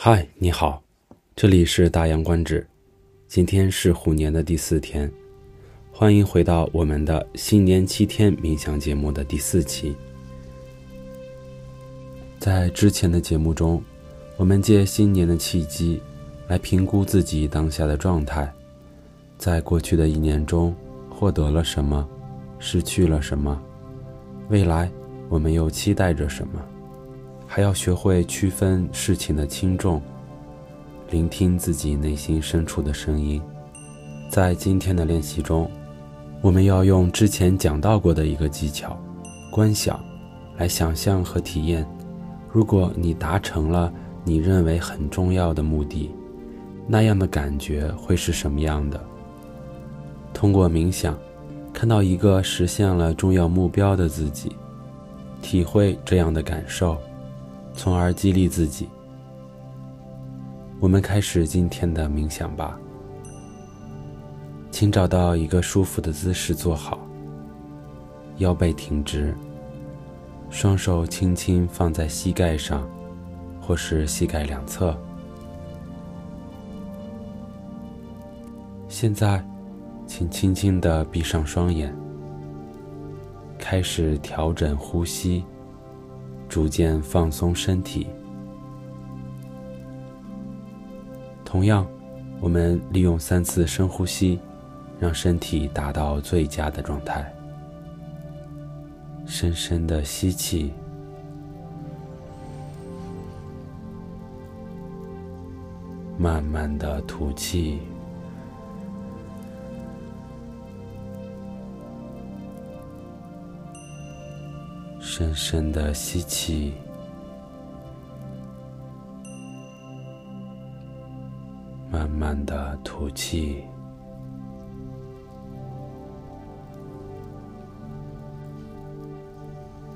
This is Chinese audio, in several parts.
嗨，你好，这里是大洋观止，今天是虎年的第四天，欢迎回到我们的新年七天冥想节目的第四期。在之前的节目中，我们借新年的契机，来评估自己当下的状态，在过去的一年中获得了什么，失去了什么，未来我们又期待着什么。还要学会区分事情的轻重，聆听自己内心深处的声音。在今天的练习中，我们要用之前讲到过的一个技巧——观想，来想象和体验。如果你达成了你认为很重要的目的，那样的感觉会是什么样的？通过冥想，看到一个实现了重要目标的自己，体会这样的感受。从而激励自己。我们开始今天的冥想吧。请找到一个舒服的姿势坐好，腰背挺直，双手轻轻放在膝盖上，或是膝盖两侧。现在，请轻轻的闭上双眼，开始调整呼吸。逐渐放松身体。同样，我们利用三次深呼吸，让身体达到最佳的状态。深深的吸气，慢慢的吐气。深深的吸气，慢慢的吐气，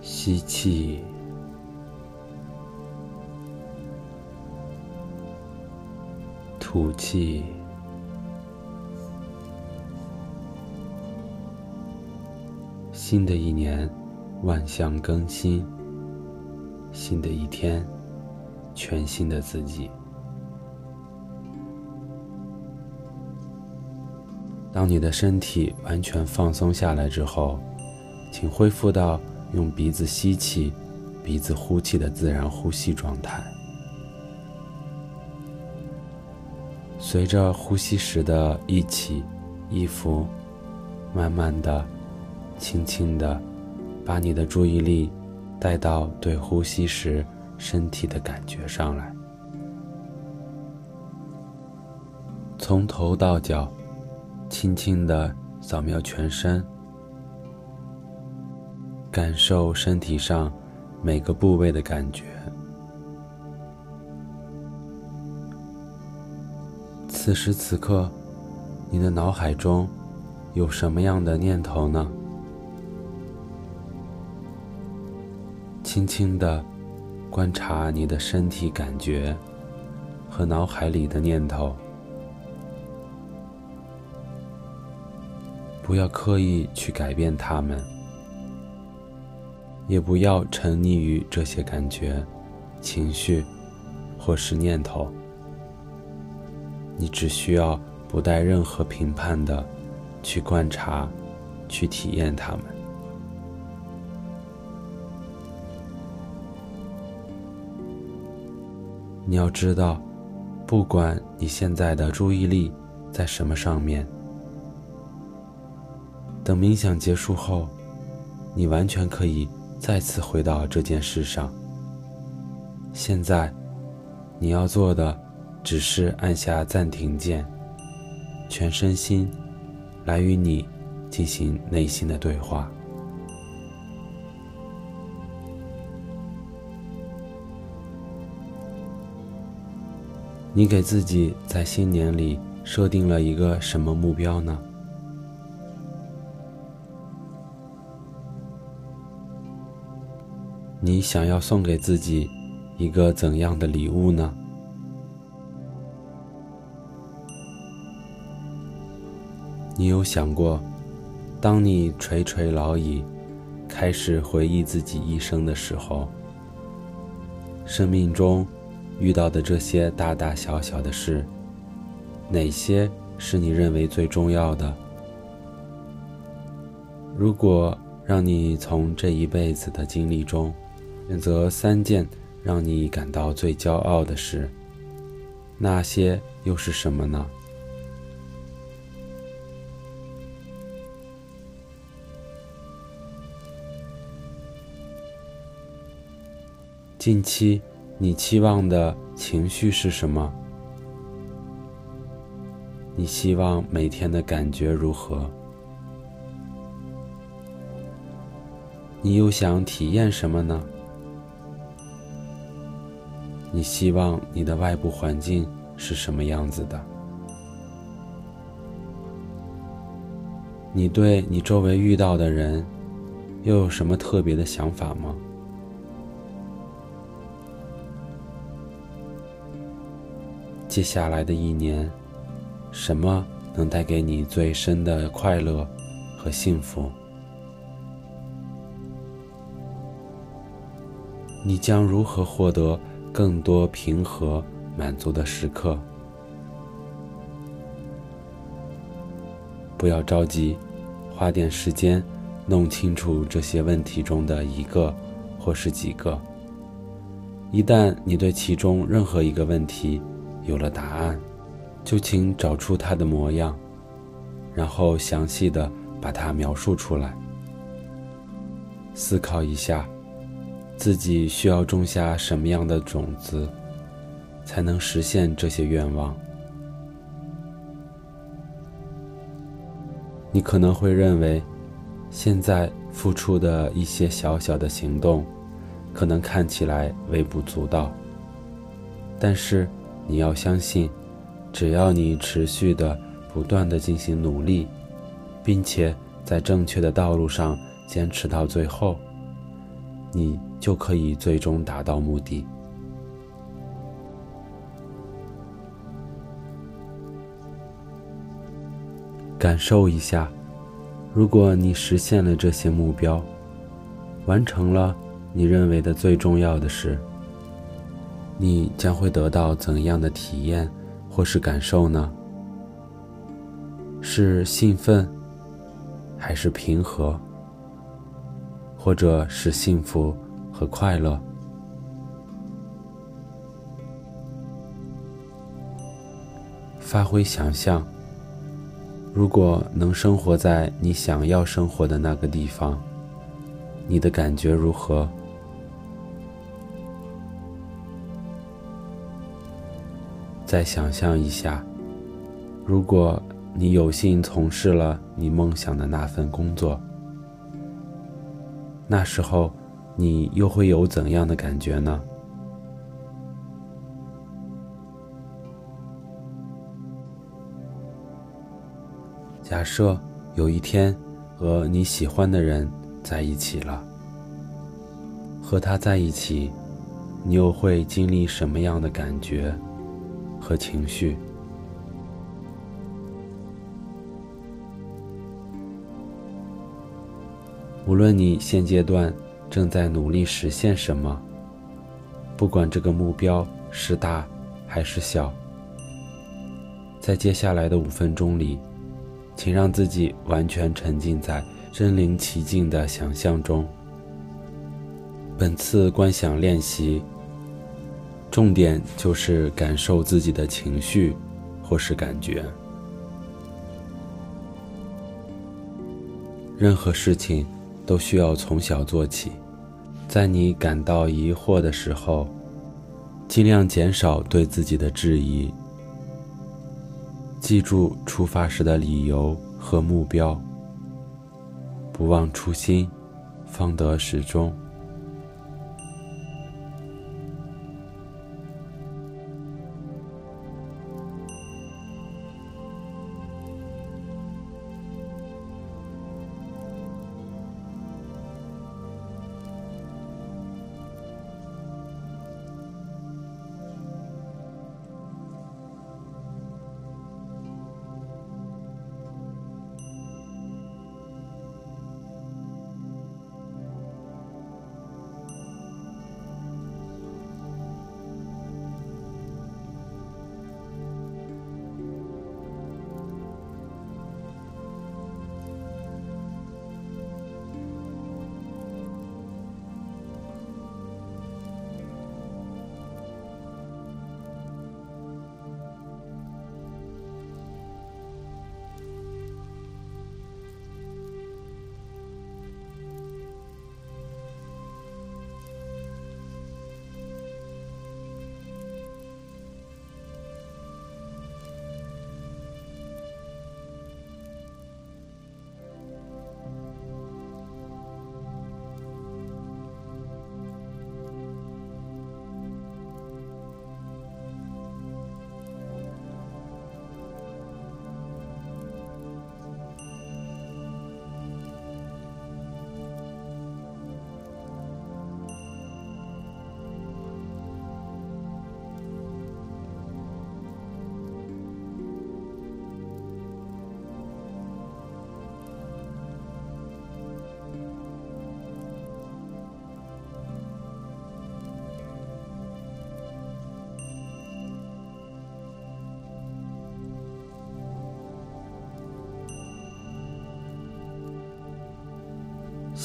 吸气，吐气。新的一年。万象更新，新的一天，全新的自己。当你的身体完全放松下来之后，请恢复到用鼻子吸气、鼻子呼气的自然呼吸状态。随着呼吸时的一起一伏，慢慢的、轻轻的。把你的注意力带到对呼吸时身体的感觉上来，从头到脚，轻轻的扫描全身，感受身体上每个部位的感觉。此时此刻，你的脑海中有什么样的念头呢？轻轻的观察你的身体感觉和脑海里的念头，不要刻意去改变它们，也不要沉溺于这些感觉、情绪或是念头。你只需要不带任何评判的去观察、去体验它们。你要知道，不管你现在的注意力在什么上面，等冥想结束后，你完全可以再次回到这件事上。现在，你要做的只是按下暂停键，全身心来与你进行内心的对话。你给自己在新年里设定了一个什么目标呢？你想要送给自己一个怎样的礼物呢？你有想过，当你垂垂老矣，开始回忆自己一生的时候，生命中。遇到的这些大大小小的事，哪些是你认为最重要的？如果让你从这一辈子的经历中选择三件让你感到最骄傲的事，那些又是什么呢？近期，你期望的情绪是什么？你希望每天的感觉如何？你又想体验什么呢？你希望你的外部环境是什么样子的？你对你周围遇到的人，又有什么特别的想法吗？接下来的一年，什么能带给你最深的快乐和幸福？你将如何获得更多平和、满足的时刻？不要着急，花点时间弄清楚这些问题中的一个或是几个。一旦你对其中任何一个问题，有了答案，就请找出它的模样，然后详细的把它描述出来。思考一下，自己需要种下什么样的种子，才能实现这些愿望？你可能会认为，现在付出的一些小小的行动，可能看起来微不足道，但是。你要相信，只要你持续的、不断的进行努力，并且在正确的道路上坚持到最后，你就可以最终达到目的。感受一下，如果你实现了这些目标，完成了你认为的最重要的事。你将会得到怎样的体验或是感受呢？是兴奋，还是平和，或者是幸福和快乐？发挥想象，如果能生活在你想要生活的那个地方，你的感觉如何？再想象一下，如果你有幸从事了你梦想的那份工作，那时候你又会有怎样的感觉呢？假设有一天和你喜欢的人在一起了，和他在一起，你又会经历什么样的感觉？和情绪，无论你现阶段正在努力实现什么，不管这个目标是大还是小，在接下来的五分钟里，请让自己完全沉浸在身临其境的想象中。本次观想练习。重点就是感受自己的情绪，或是感觉。任何事情都需要从小做起。在你感到疑惑的时候，尽量减少对自己的质疑。记住出发时的理由和目标，不忘初心，方得始终。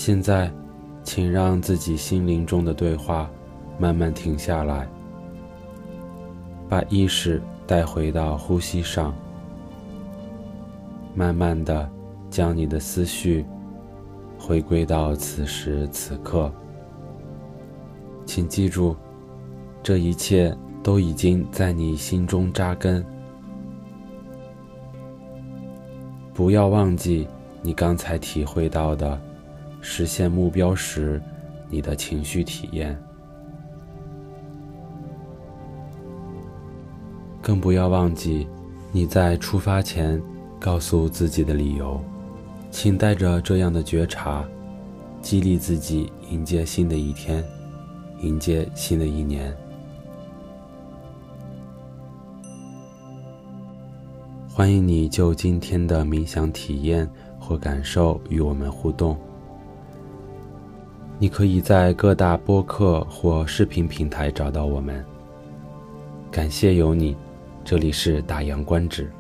现在，请让自己心灵中的对话慢慢停下来，把意识带回到呼吸上，慢慢的将你的思绪回归到此时此刻。请记住，这一切都已经在你心中扎根，不要忘记你刚才体会到的。实现目标时，你的情绪体验，更不要忘记你在出发前告诉自己的理由。请带着这样的觉察，激励自己迎接新的一天，迎接新的一年。欢迎你就今天的冥想体验或感受与我们互动。你可以在各大播客或视频平台找到我们。感谢有你，这里是大洋观止。